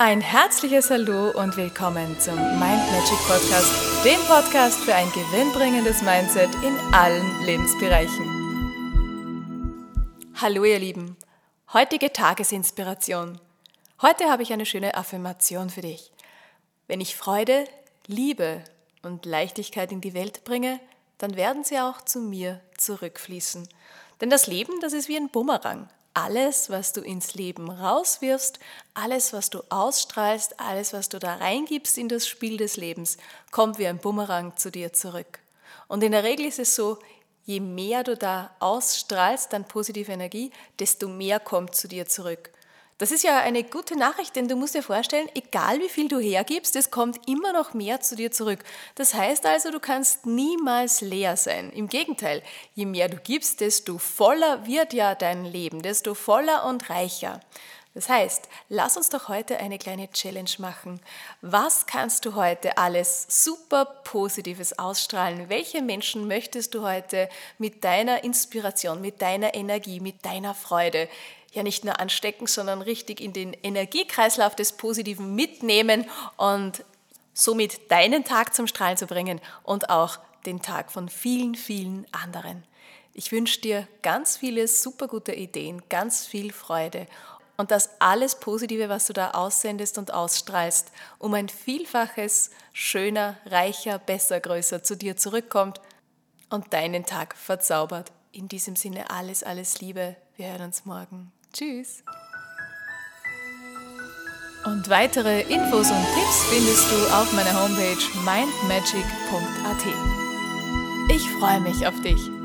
Ein herzliches Hallo und willkommen zum Mind Magic Podcast, dem Podcast für ein gewinnbringendes Mindset in allen Lebensbereichen. Hallo ihr Lieben, heutige Tagesinspiration. Heute habe ich eine schöne Affirmation für dich. Wenn ich Freude, Liebe und Leichtigkeit in die Welt bringe, dann werden sie auch zu mir zurückfließen. Denn das Leben, das ist wie ein Bumerang alles, was du ins Leben rauswirfst, alles, was du ausstrahlst, alles, was du da reingibst in das Spiel des Lebens, kommt wie ein Bumerang zu dir zurück. Und in der Regel ist es so, je mehr du da ausstrahlst an positive Energie, desto mehr kommt zu dir zurück. Das ist ja eine gute Nachricht, denn du musst dir vorstellen, egal wie viel du hergibst, es kommt immer noch mehr zu dir zurück. Das heißt also, du kannst niemals leer sein. Im Gegenteil, je mehr du gibst, desto voller wird ja dein Leben, desto voller und reicher. Das heißt, lass uns doch heute eine kleine Challenge machen. Was kannst du heute alles super Positives ausstrahlen? Welche Menschen möchtest du heute mit deiner Inspiration, mit deiner Energie, mit deiner Freude ja nicht nur anstecken, sondern richtig in den Energiekreislauf des Positiven mitnehmen und somit deinen Tag zum Strahlen zu bringen und auch den Tag von vielen, vielen anderen. Ich wünsche dir ganz viele super gute Ideen, ganz viel Freude und dass alles Positive, was du da aussendest und ausstrahlst, um ein Vielfaches schöner, reicher, besser, größer zu dir zurückkommt und deinen Tag verzaubert. In diesem Sinne alles, alles Liebe. Wir hören uns morgen. Tschüss. Und weitere Infos und Tipps findest du auf meiner Homepage mindmagic.at. Ich freue mich auf dich.